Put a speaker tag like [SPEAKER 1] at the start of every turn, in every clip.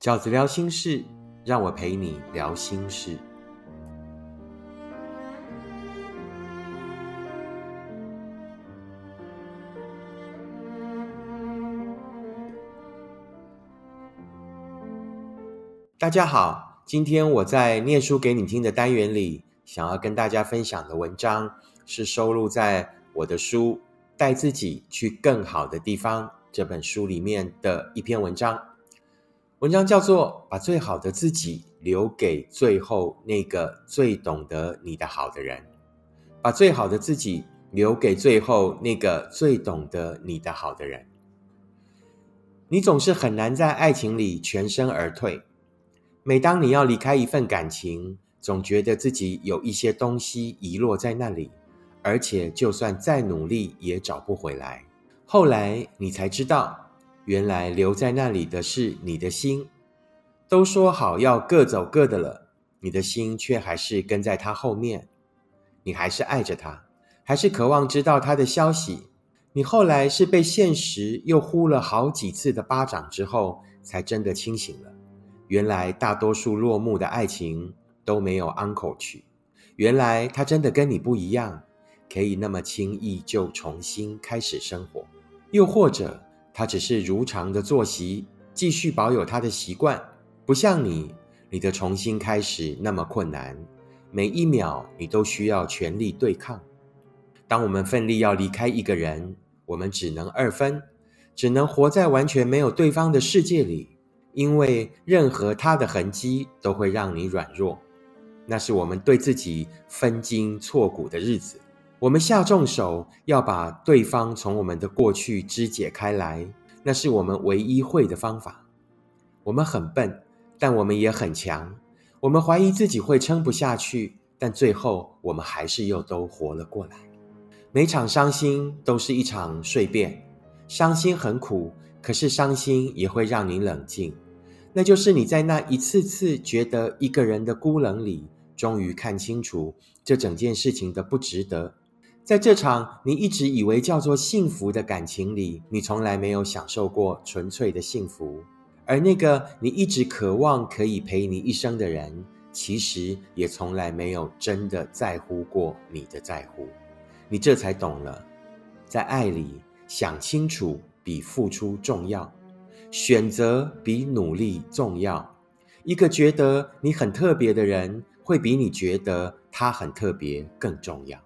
[SPEAKER 1] 饺子聊心事，让我陪你聊心事。大家好，今天我在念书给你听的单元里，想要跟大家分享的文章是收录在我的书《带自己去更好的地方》这本书里面的一篇文章。文章叫做《把最好的自己留给最后那个最懂得你的好的人》，把最好的自己留给最后那个最懂得你的好的人。你总是很难在爱情里全身而退。每当你要离开一份感情，总觉得自己有一些东西遗落在那里，而且就算再努力也找不回来。后来你才知道，原来留在那里的是你的心。都说好要各走各的了，你的心却还是跟在他后面。你还是爱着他，还是渴望知道他的消息。你后来是被现实又呼了好几次的巴掌之后，才真的清醒了。原来大多数落幕的爱情都没有 uncle 曲。原来他真的跟你不一样，可以那么轻易就重新开始生活。又或者他只是如常的作息，继续保有他的习惯，不像你，你的重新开始那么困难，每一秒你都需要全力对抗。当我们奋力要离开一个人，我们只能二分，只能活在完全没有对方的世界里。因为任何他的痕迹都会让你软弱，那是我们对自己分筋错骨的日子。我们下重手要把对方从我们的过去肢解开来，那是我们唯一会的方法。我们很笨，但我们也很强。我们怀疑自己会撑不下去，但最后我们还是又都活了过来。每场伤心都是一场蜕变，伤心很苦。可是伤心也会让你冷静，那就是你在那一次次觉得一个人的孤冷里，终于看清楚这整件事情的不值得。在这场你一直以为叫做幸福的感情里，你从来没有享受过纯粹的幸福，而那个你一直渴望可以陪你一生的人，其实也从来没有真的在乎过你的在乎。你这才懂了，在爱里想清楚。比付出重要，选择比努力重要。一个觉得你很特别的人，会比你觉得他很特别更重要。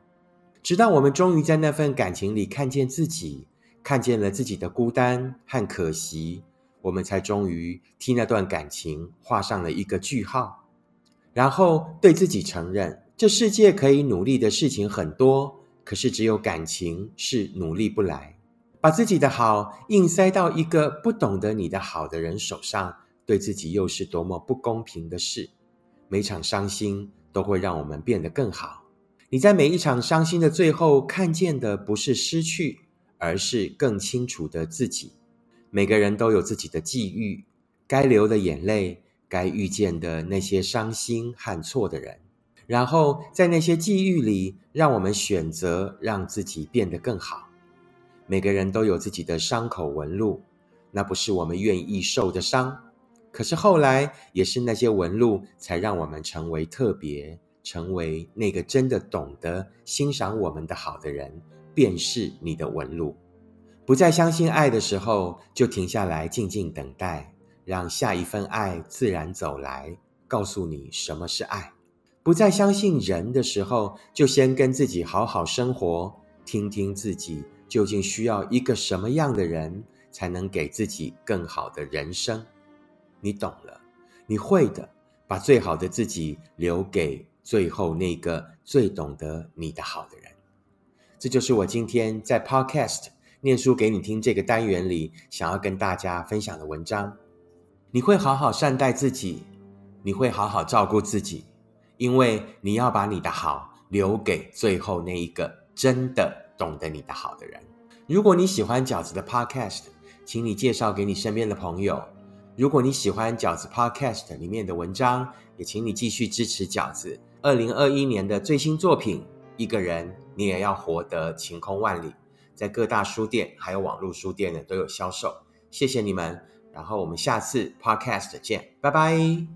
[SPEAKER 1] 直到我们终于在那份感情里看见自己，看见了自己的孤单和可惜，我们才终于替那段感情画上了一个句号。然后对自己承认，这世界可以努力的事情很多，可是只有感情是努力不来。把自己的好硬塞到一个不懂得你的好的人手上，对自己又是多么不公平的事。每场伤心都会让我们变得更好。你在每一场伤心的最后看见的不是失去，而是更清楚的自己。每个人都有自己的际遇，该流的眼泪，该遇见的那些伤心和错的人，然后在那些际遇里，让我们选择让自己变得更好。每个人都有自己的伤口纹路，那不是我们愿意受的伤。可是后来，也是那些纹路，才让我们成为特别，成为那个真的懂得欣赏我们的好的人。便是你的纹路。不再相信爱的时候，就停下来，静静等待，让下一份爱自然走来，告诉你什么是爱。不再相信人的时候，就先跟自己好好生活，听听自己。究竟需要一个什么样的人，才能给自己更好的人生？你懂了，你会的。把最好的自己留给最后那个最懂得你的好的人。这就是我今天在 Podcast 念书给你听这个单元里想要跟大家分享的文章。你会好好善待自己，你会好好照顾自己，因为你要把你的好留给最后那一个真的。懂得你的好的人，如果你喜欢饺子的 Podcast，请你介绍给你身边的朋友。如果你喜欢饺子 Podcast 里面的文章，也请你继续支持饺子二零二一年的最新作品《一个人你也要活得晴空万里》，在各大书店还有网络书店呢都有销售。谢谢你们，然后我们下次 podcast 见，拜拜。